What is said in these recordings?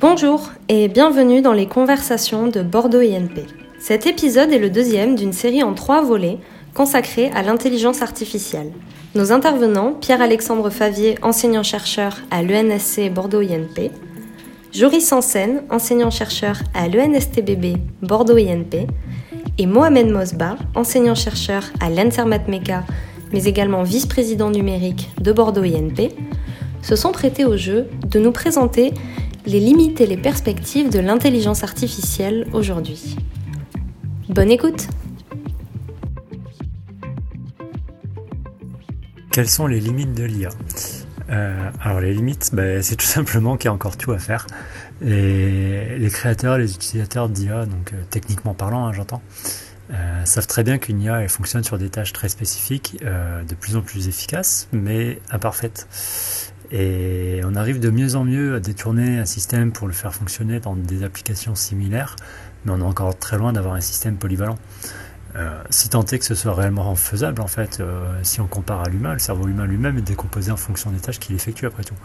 Bonjour et bienvenue dans les conversations de Bordeaux INP. Cet épisode est le deuxième d'une série en trois volets consacrée à l'intelligence artificielle. Nos intervenants, Pierre-Alexandre Favier, enseignant-chercheur à l'ENSC Bordeaux INP, Joris Sansen, enseignant-chercheur à l'ENSTBB Bordeaux INP, et Mohamed Mosba, enseignant-chercheur à l'ENSERMAT-MECA, mais également vice-président numérique de Bordeaux INP, se sont prêtés au jeu de nous présenter les limites et les perspectives de l'intelligence artificielle aujourd'hui. Bonne écoute Quelles sont les limites de l'IA euh, alors les limites, bah, c'est tout simplement qu'il y a encore tout à faire. Et les créateurs, les utilisateurs d'IA, donc euh, techniquement parlant, hein, j'entends, euh, savent très bien qu'une IA elle fonctionne sur des tâches très spécifiques, de plus en plus efficaces, mais imparfaites. Et on arrive de mieux en mieux à détourner un système pour le faire fonctionner dans des applications similaires, mais on est encore très loin d'avoir un système polyvalent. Euh, si tant est que ce soit réellement faisable, en fait, euh, si on compare à l'humain, le cerveau humain lui-même est décomposé en fonction des tâches qu'il effectue après tout.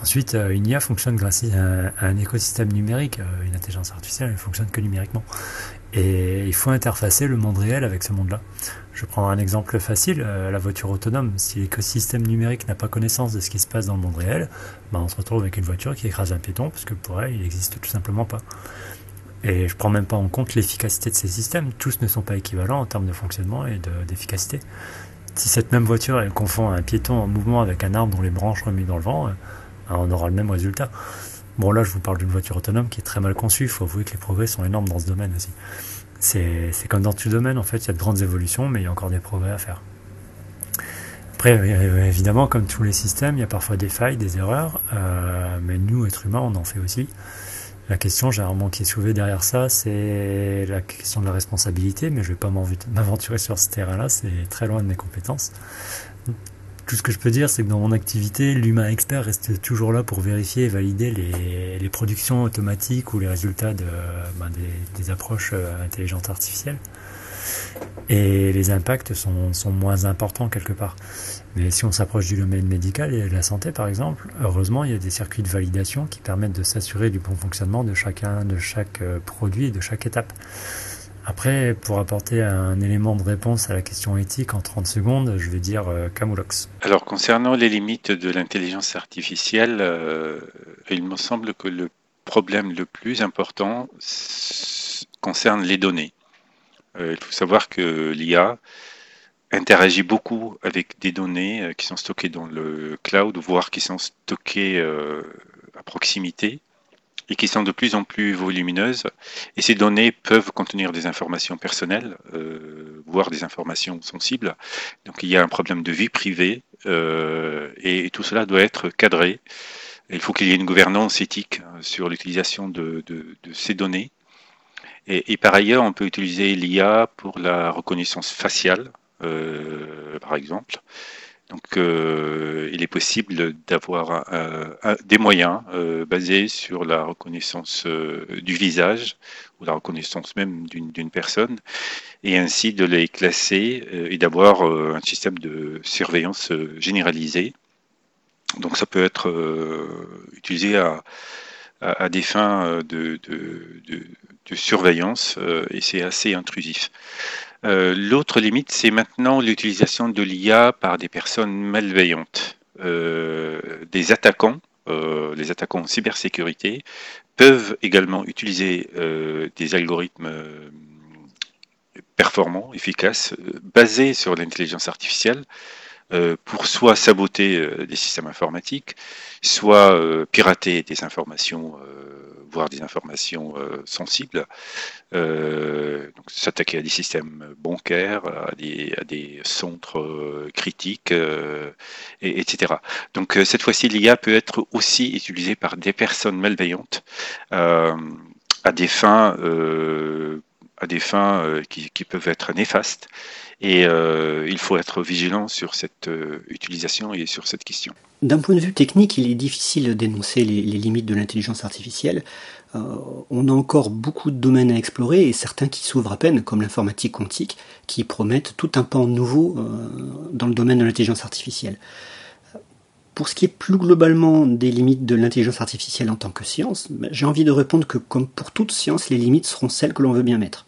Ensuite, euh, une IA fonctionne grâce à un, écosystème numérique. une intelligence artificielle ne fonctionne que numériquement. Et il faut interfacer le monde réel avec ce monde-là. Je prends un exemple facile, la voiture autonome. Si l'écosystème numérique n'a pas connaissance de ce qui se passe dans le monde réel, ben on se retrouve avec une voiture qui écrase un piéton parce que pour elle, il n'existe tout simplement pas. Et je prends même pas en compte l'efficacité de ces systèmes. Tous ne sont pas équivalents en termes de fonctionnement et d'efficacité. si cette même voiture elle confond un piéton en mouvement avec un arbre dont les branches remuent dans le vent, euh, on aura le même résultat. Bon là je vous parle d'une voiture autonome qui est très mal conçue, il faut avouer que les progrès sont énormes dans ce domaine aussi. C'est comme dans tout domaine en fait, il y a de grandes évolutions mais il y a encore des progrès à faire. Après, évidemment, comme tous les systèmes, il y a parfois des failles, des erreurs, euh, mais nous, êtres humains, on en fait aussi. La question généralement qui est soulevée derrière ça, c'est la question de la responsabilité, mais je ne vais pas m'aventurer sur ce terrain-là, c'est très loin de mes compétences. Tout ce que je peux dire, c'est que dans mon activité, l'humain expert reste toujours là pour vérifier et valider les, productions automatiques ou les résultats ben, des, approches euh, intelligentes artificielles. Et les impacts sont, sont moins importants quelque part. Mais si on s'approche du domaine médical et de la santé, par exemple, heureusement, il y a des circuits de validation qui permettent de s'assurer du bon fonctionnement de chacun, de chaque euh, produit et de chaque étape. Après, pour apporter un élément de réponse à la question éthique en 30 secondes, je vais dire euh, Camoulox. Alors, concernant les limites de l'intelligence artificielle, euh, il me semble que le problème le plus important concerne les données. il faut savoir que l'IA interagit beaucoup avec des données euh, qui sont stockées dans le cloud, voire qui sont stockées euh, à proximité et qui sont de plus en plus volumineuses. Et ces données peuvent contenir des informations personnelles, euh, voire des informations sensibles. Donc il y a un problème de vie privée et, tout cela doit être cadré. Il faut qu'il y ait une gouvernance éthique sur l'utilisation de, ces données. et, par ailleurs, on peut utiliser l'IA pour la reconnaissance faciale, euh, par exemple. Donc, euh, il est possible d'avoir des moyens euh, basés sur la reconnaissance du visage ou la reconnaissance même d'une personne, et ainsi de les classer et d'avoir un système de surveillance généralisé. Donc, ça peut être utilisé à, des fins de surveillance et c'est assez intrusif. Euh, l'autre limite, c'est maintenant l'utilisation de l'IA par des personnes malveillantes. Euh, des attaquants, euh, les attaquants en cybersécurité, peuvent également utiliser des algorithmes performants, efficaces, basés sur l'intelligence artificielle, pour soit saboter des systèmes informatiques, soit pirater des informations voire des informations euh, sensibles, euh, s'attaquer à des systèmes bancaires, à des, centres euh, critiques, et, etc. Donc cette fois-ci, l'IA peut être aussi utilisée par des personnes malveillantes à des fins, à des fins qui, qui peuvent être néfastes. Et euh, il faut être vigilant sur cette euh, utilisation et sur cette question. D'un point de vue technique, il est difficile d'énoncer les, limites de l'intelligence artificielle. Euh, on a encore beaucoup de domaines à explorer et certains qui s'ouvrent à peine, comme l'informatique quantique, qui promettent tout un pan nouveau dans le domaine de l'intelligence artificielle. pour ce qui est plus globalement des limites de l'intelligence artificielle en tant que science, ben, j'ai envie de répondre que comme pour toute science, les limites seront celles que l'on veut bien mettre.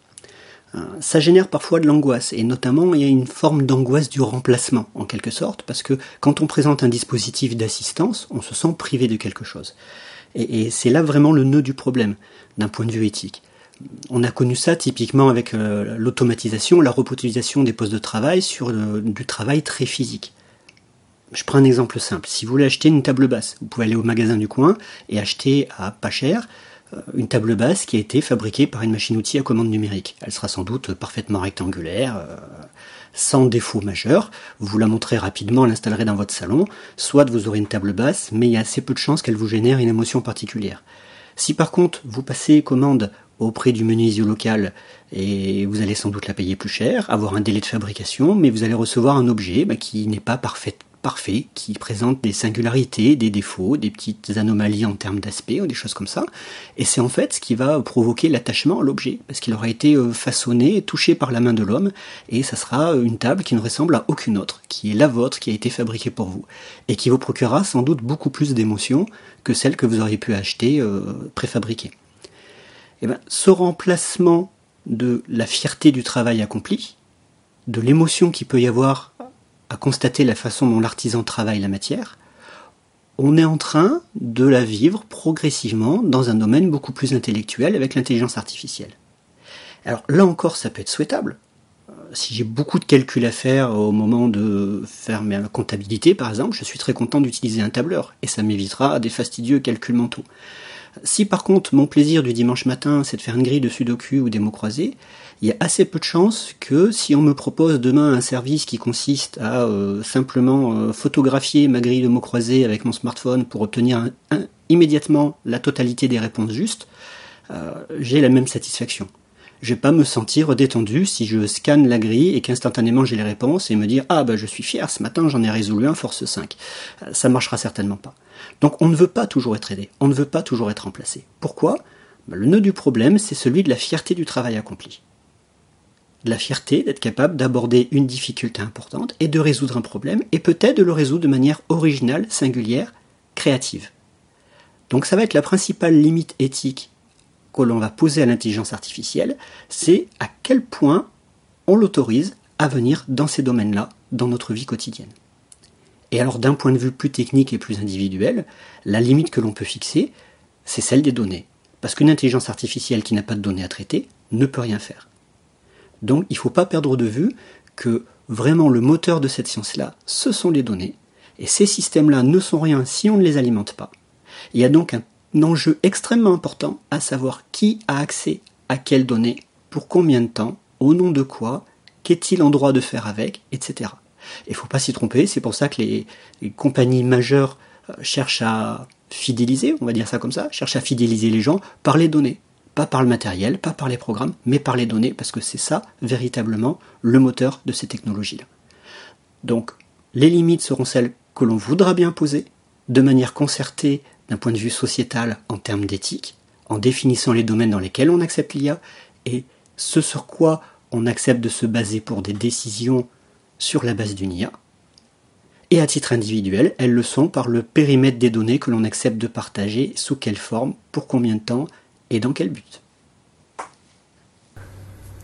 Euh, ça génère parfois de l'angoisse, et notamment il y a une forme d'angoisse du remplacement, en quelque sorte, parce que quand on présente un dispositif d'assistance, on se sent privé de quelque chose. Et, c'est là vraiment le nœud du problème, d'un point de vue éthique. On a connu ça typiquement avec euh, l'automatisation, la robotisation des postes de travail sur du travail très physique. Je prends un exemple simple. Si vous voulez acheter une table basse, vous pouvez aller au magasin du coin et acheter à pas cher euh, une table basse qui a été fabriquée par une machine-outil à commande numérique. Elle sera sans doute parfaitement rectangulaire, euh, sans défaut majeur. Vous la montrez rapidement, l'installerez dans votre salon. Soit vous aurez une table basse, mais il y a assez peu de chances qu'elle vous génère une émotion particulière. Si par contre vous passez commande auprès du menuisier local et vous allez sans doute la payer plus cher, avoir un délai de fabrication, mais vous allez recevoir un objet bah, qui n'est pas parfait, parfait, qui présente des singularités, des défauts, des petites anomalies en termes d'aspect ou des choses comme ça. Et c'est en fait ce qui va provoquer l'attachement à l'objet, parce qu'il aura été euh, façonné, touché par la main de l'homme, et ça sera une table qui ne ressemble à aucune autre, qui est la vôtre, qui a été fabriquée pour vous, et qui vous procurera sans doute beaucoup plus d'émotions que celle que vous auriez pu acheter euh, préfabriquée. Eh ben, ce remplacement de la fierté du travail accompli, de l'émotion qu'il peut y avoir constater la façon dont l'artisan travaille la matière, on est en train de la vivre progressivement dans un domaine beaucoup plus intellectuel avec l'intelligence artificielle. Alors là encore, ça peut être souhaitable. Euh, si j'ai beaucoup de calculs à faire au moment de faire ma comptabilité, par exemple, je suis très content d'utiliser un tableur, et ça m'évitera des fastidieux calculs mentaux. Si par contre mon plaisir du dimanche matin c'est de faire une grille de sudoku ou des mots croisés, il y a assez peu de chances que si on me propose demain un service qui consiste à euh, simplement euh, photographier ma grille de mots croisés avec mon smartphone pour obtenir immédiatement la totalité des réponses justes, euh, j'ai la même satisfaction. Je vais pas me sentir détendu si je scanne la grille et qu'instantanément j'ai les réponses et me dire ah bah je suis fier ce matin j'en ai résolu un force 5. Ça marchera certainement pas. Donc on ne veut pas toujours être aidé, on ne veut pas toujours être remplacé. Pourquoi? Bah, Le nœud du problème c'est celui de la fierté du travail accompli la fierté d'être capable d'aborder une difficulté importante et de résoudre un problème, et peut-être de le résoudre de manière originale, singulière, créative. Donc ça va être la principale limite éthique que l'on va poser à l'intelligence artificielle, c'est à quel point on l'autorise à venir dans ces domaines-là, dans notre vie quotidienne. Et alors d'un point de vue plus technique et plus individuel, la limite que l'on peut fixer, c'est celle des données. Parce qu'une intelligence artificielle qui n'a pas de données à traiter ne peut rien faire. Donc il ne faut pas perdre de vue que vraiment le moteur de cette science-là, ce sont les données. Et ces systèmes-là ne sont rien si on ne les alimente pas. Il y a donc un enjeu extrêmement important à savoir qui a accès à quelles données, pour combien de temps, au nom de quoi, qu'est-il en droit de faire avec, etc. Il ne faut pas s'y tromper, c'est pour ça que les, compagnies majeures euh, cherchent à fidéliser, on va dire ça comme ça, cherchent à fidéliser les gens par les données pas par le matériel, pas par les programmes, mais par les données, parce que c'est ça véritablement le moteur de ces technologies-là. Donc, les limites seront celles que l'on voudra bien poser, de manière concertée d'un point de vue sociétal en termes d'éthique, en définissant les domaines dans lesquels on accepte l'IA, et ce sur quoi on accepte de se baser pour des décisions sur la base d'une IA. Et à titre individuel, elles le sont par le périmètre des données que l'on accepte de partager, sous quelle forme, pour combien de temps, et dans quel but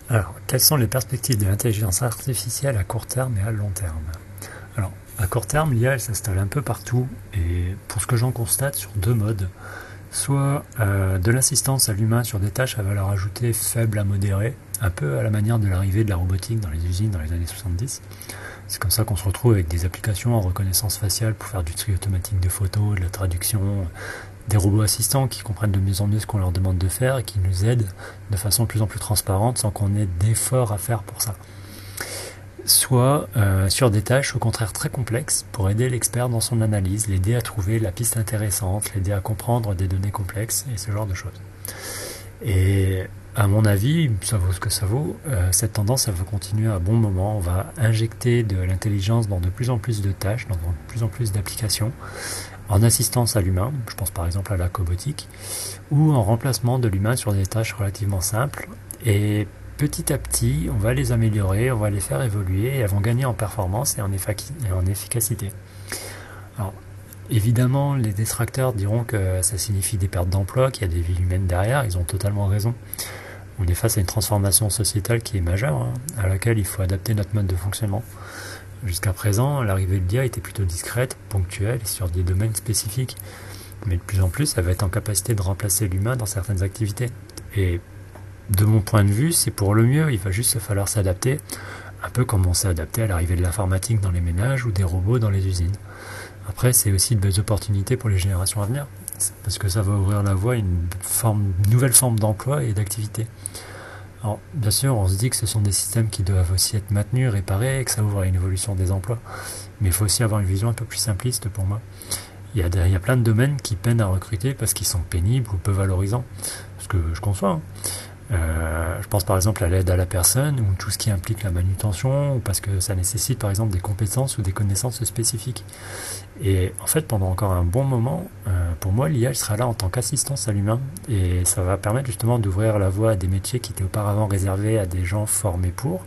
Alors, quelles sont les perspectives de l'intelligence artificielle à court terme et à long terme? À court terme, l'IA s'installe un peu partout et pour ce que j'en constate sur deux modes. Soit euh, de l'assistance à l'humain sur des tâches à valeur ajoutée faible à modérée, un peu à la manière de l'arrivée de la robotique dans les usines dans les années 70. C'est comme ça qu'on se retrouve avec des applications en reconnaissance faciale pour faire du tri automatique de photos, de la traduction, des robots assistants qui comprennent de mieux en mieux ce qu'on leur demande de faire et qui nous aident de façon de plus en plus transparente sans qu'on ait d'efforts à faire pour ça. Soit euh, sur des tâches au contraire très complexes pour aider l'expert dans son analyse, l'aider à trouver la piste intéressante, l'aider à comprendre des données complexes et ce genre de choses. Et à mon avis, ça vaut ce que ça vaut, euh, cette tendance elle va continuer à bon moment. On va injecter de l'intelligence dans de plus en plus de tâches, dans de plus en plus d'applications en assistance à l'humain, je pense par exemple à la cobotique, ou en remplacement de l'humain sur des tâches relativement simples. Et petit à petit, on va les améliorer, on va les faire évoluer, et elles vont gagner en performance et en, efficacité. Alors, évidemment, les détracteurs diront que ça signifie des pertes d'emploi, qu'il y a des vies humaines derrière, ils ont totalement raison. On est face à une transformation sociétale qui est majeure, hein, à laquelle il faut adapter notre mode de fonctionnement. Jusqu'à présent, l'arrivée de l'IA était plutôt discrète, ponctuelle sur des domaines spécifiques. Mais de plus en plus, elle va être en capacité de remplacer l'humain dans certaines activités. De mon point de vue, c'est pour le mieux, il va juste falloir s'adapter, un peu comme on s'est adapté à l'arrivée de l'informatique dans les ménages ou des robots dans les usines. Après, c'est aussi de belles opportunités pour les générations à venir, parce que ça va ouvrir la voie à une, forme, une nouvelle forme d'emploi et d'activité. Alors, bien sûr, on se dit que ce sont des systèmes qui doivent aussi être maintenus, réparés, et que ça ouvre à une évolution des emplois. Mais il faut aussi avoir une vision un peu plus simpliste pour moi. Il y, a, plein de domaines qui peinent à recruter parce qu'ils sont pénibles ou peu valorisants. Ce que je conçois. Hein. Euh, je pense par exemple à l'aide à la personne ou tout ce qui implique la manutention ou parce que ça nécessite par exemple des compétences ou des connaissances spécifiques. Et en fait, pendant encore un bon moment, euh, pour moi, l'IA sera là en tant qu'assistance à l'humain et ça va permettre justement d'ouvrir la voie à des métiers qui étaient auparavant réservés à des gens formés pour,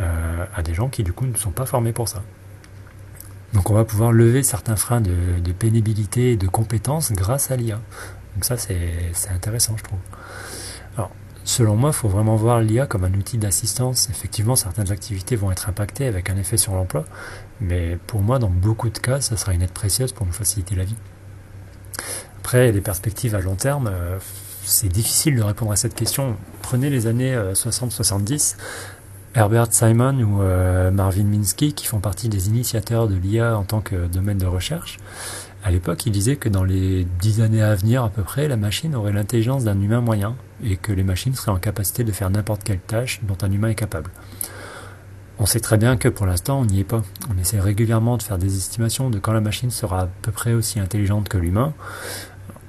euh, à des gens qui du coup ne sont pas formés pour ça. Donc on va pouvoir lever certains freins de, de pénibilité et de compétences grâce à l'IA. Donc ça c'est intéressant je trouve. Alors Selon moi, il faut vraiment voir l'IA comme un outil d'assistance. Effectivement, certaines activités vont être impactées avec un effet sur l'emploi, mais pour moi, dans beaucoup de cas, ça sera une aide précieuse pour nous faciliter la vie. Après, les perspectives à long terme, euh, c'est difficile de répondre à cette question. Prenez les années 60-70, euh, Herbert Simon ou euh, Marvin Minsky, qui font partie des initiateurs de l'IA en tant que domaine de recherche. À l'époque, il disait que dans les dix années à venir à peu près, la machine aurait l'intelligence d'un humain moyen et que les machines seraient en capacité de faire n'importe quelle tâche dont un humain est capable. On sait très bien que pour l'instant, on n'y est pas. On essaie régulièrement de faire des estimations de quand la machine sera à peu près aussi intelligente que l'humain.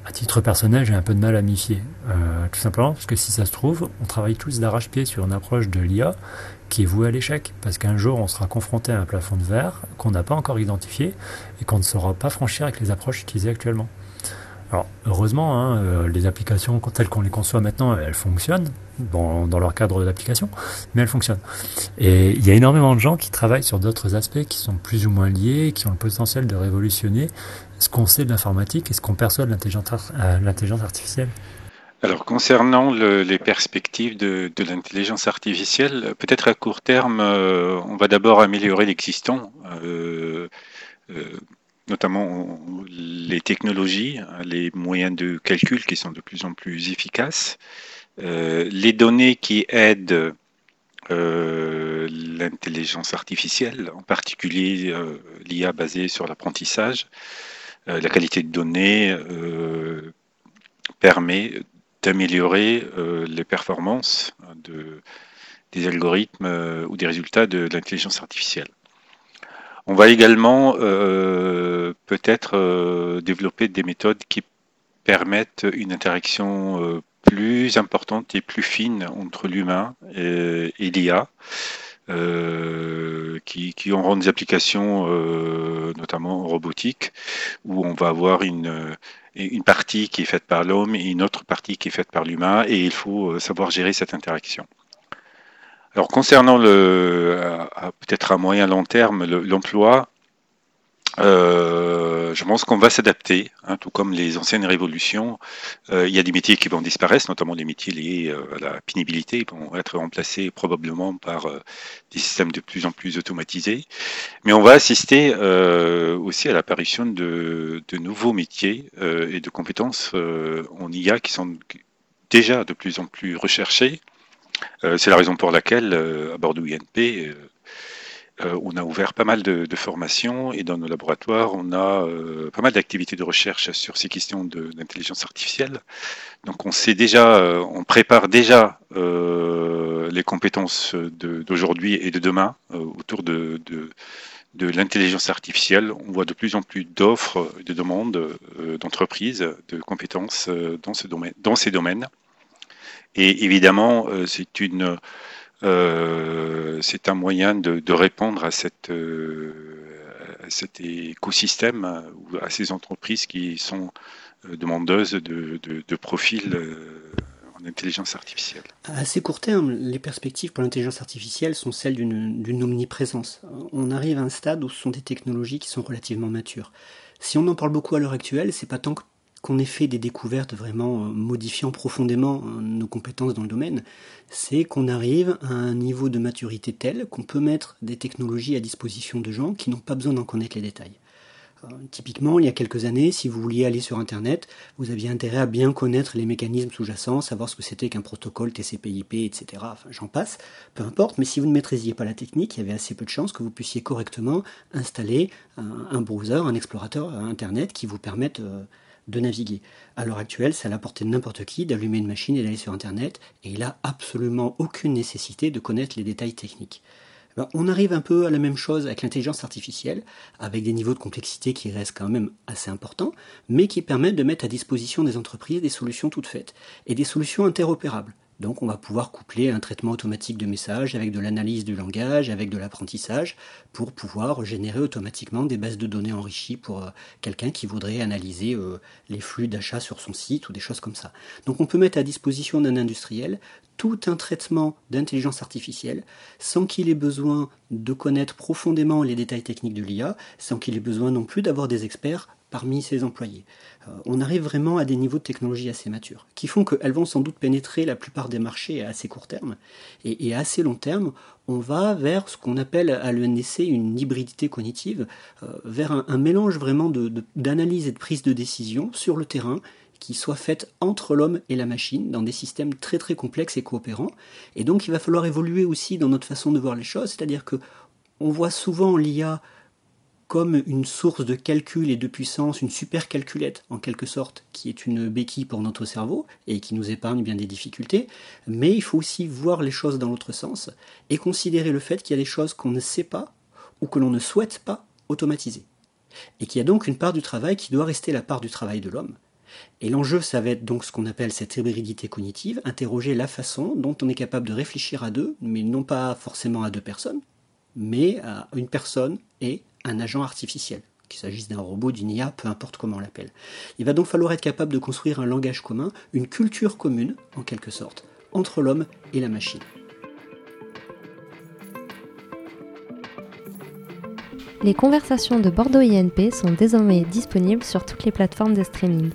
À titre personnel, j'ai un peu de mal à m'y fier. Euh, tout simplement parce que si ça se trouve, on travaille tous d'arrache-pied sur une approche de l'IA qui est voué à l'échec, parce qu'un jour on sera confronté à un plafond de verre qu'on n'a pas encore identifié et qu'on ne saura pas franchir avec les approches utilisées actuellement. Alors heureusement, hein, euh, les applications telles qu'on les conçoit maintenant, elles fonctionnent dans, dans leur cadre d'application, mais elles fonctionnent. Et il y a énormément de gens qui travaillent sur d'autres aspects qui sont plus ou moins liés, qui ont le potentiel de révolutionner ce qu'on sait de l'informatique et ce qu'on perçoit de l'intelligence euh, artificielle. Alors concernant les perspectives de, l'intelligence artificielle, peut-être à court terme, euh, on va d'abord améliorer l'existant, notamment les technologies, hein, les moyens de calcul qui sont de plus en plus efficaces, les données qui aident l'intelligence artificielle, en particulier l'IA basée sur l'apprentissage, la qualité de données permet d'améliorer euh, les performances de, des algorithmes euh, ou des résultats de, l'intelligence artificielle. On va également euh, peut-être développer des méthodes qui permettent une interaction plus importante et plus fine entre l'humain et, l'IA, qui, qui, auront des applications notamment robotiques, où on va avoir une, une partie qui est faite par l'homme et une autre partie qui est faite par l'humain, et il faut euh, savoir gérer cette interaction. Alors concernant le, peut-être à moyen long terme, l'emploi, euh, je pense qu'on va s'adapter, hein, tout comme les anciennes révolutions. Euh, il y a des métiers qui vont disparaître, notamment les métiers liés euh, à la pénibilité, vont être remplacés probablement par euh, des systèmes de plus en plus automatisés. Mais on va assister euh, aussi à l'apparition de, de, nouveaux métiers et de compétences en IA qui sont déjà de plus en plus recherchés. C'est la raison pour laquelle à Bordeaux INP, euh, on a ouvert pas mal de, formations et dans nos laboratoires, on a euh, pas mal d'activités de recherche sur ces questions d'intelligence artificielle. Donc on sait déjà, euh, on prépare déjà les compétences d'aujourd'hui et de demain autour de, l'intelligence artificielle. On voit de plus en plus d'offres, de demandes d'entreprises, de compétences dans ces domaines. Et évidemment, c'est une euh, c'est un moyen de, répondre à, euh, cet écosystème ou à ces entreprises qui sont euh, demandeuses de, profils en intelligence artificielle. À assez court terme, les perspectives pour l'intelligence artificielle sont celles d'une omniprésence. On arrive à un stade où ce sont des technologies qui sont relativement matures. Si on en parle beaucoup à l'heure actuelle, c'est pas tant qu'on ait fait des découvertes vraiment euh, modifiant profondément euh, nos compétences dans le domaine, c'est qu'on arrive à un niveau de maturité tel qu'on peut mettre des technologies à disposition de gens qui n'ont pas besoin d'en connaître les détails. Euh, typiquement, il y a quelques années, si vous vouliez aller sur Internet, vous aviez intérêt à bien connaître les mécanismes sous-jacents, savoir ce que c'était qu'un protocole TCP/IP, etc. Enfin, j'en passe, peu importe. Mais si vous ne maîtrisiez pas la technique, il y avait assez peu de chances que vous puissiez correctement installer un, browser, un explorateur Internet qui vous permette de naviguer. À l'heure actuelle, c'est à la portée de n'importe qui d'allumer une machine et d'aller sur Internet, et il n'a absolument aucune nécessité de connaître les détails techniques. Ben, on arrive un peu à la même chose avec l'intelligence artificielle, avec des niveaux de complexité qui restent quand même assez importants, mais qui permettent de mettre à disposition des entreprises des solutions toutes faites, et des solutions interopérables. Donc on va pouvoir coupler un traitement automatique de messages avec de l'analyse du langage, avec de l'apprentissage, pour pouvoir générer automatiquement des bases de données enrichies pour euh, quelqu'un qui voudrait analyser euh, les flux d'achat sur son site ou des choses comme ça. Donc on peut mettre à disposition d'un industriel tout un traitement d'intelligence artificielle sans qu'il ait besoin de connaître profondément les détails techniques de l'IA, sans qu'il ait besoin non plus d'avoir des experts parmi ses employés. Euh, on arrive vraiment à des niveaux de technologie assez matures, qui font qu'elles vont sans doute pénétrer la plupart des marchés à assez court terme, et, à assez long terme, on va vers ce qu'on appelle à l'ENDC une hybridité cognitive, euh, vers un, mélange vraiment d'analyse et de prise de décision sur le terrain qui soit faite entre l'homme et la machine dans des systèmes très très complexes et coopérants. Et donc il va falloir évoluer aussi dans notre façon de voir les choses, c'est-à-dire que on voit souvent l'IA comme une source de calcul et de puissance, une super calculette en quelque sorte, qui est une béquille pour notre cerveau et qui nous épargne bien des difficultés, mais il faut aussi voir les choses dans l'autre sens et considérer le fait qu'il y a des choses qu'on ne sait pas ou que l'on ne souhaite pas automatiser. Et qu'il y a donc une part du travail qui doit rester la part du travail de l'homme, et l'enjeu, ça va être donc ce qu'on appelle cette hybridité cognitive, interroger la façon dont on est capable de réfléchir à deux, mais non pas forcément à deux personnes, mais à une personne et un agent artificiel, qu'il s'agisse d'un robot, d'une IA, peu importe comment on l'appelle. Il va donc falloir être capable de construire un langage commun, une culture commune, en quelque sorte, entre l'homme et la machine. Les conversations de Bordeaux INP sont désormais disponibles sur toutes les plateformes de streaming.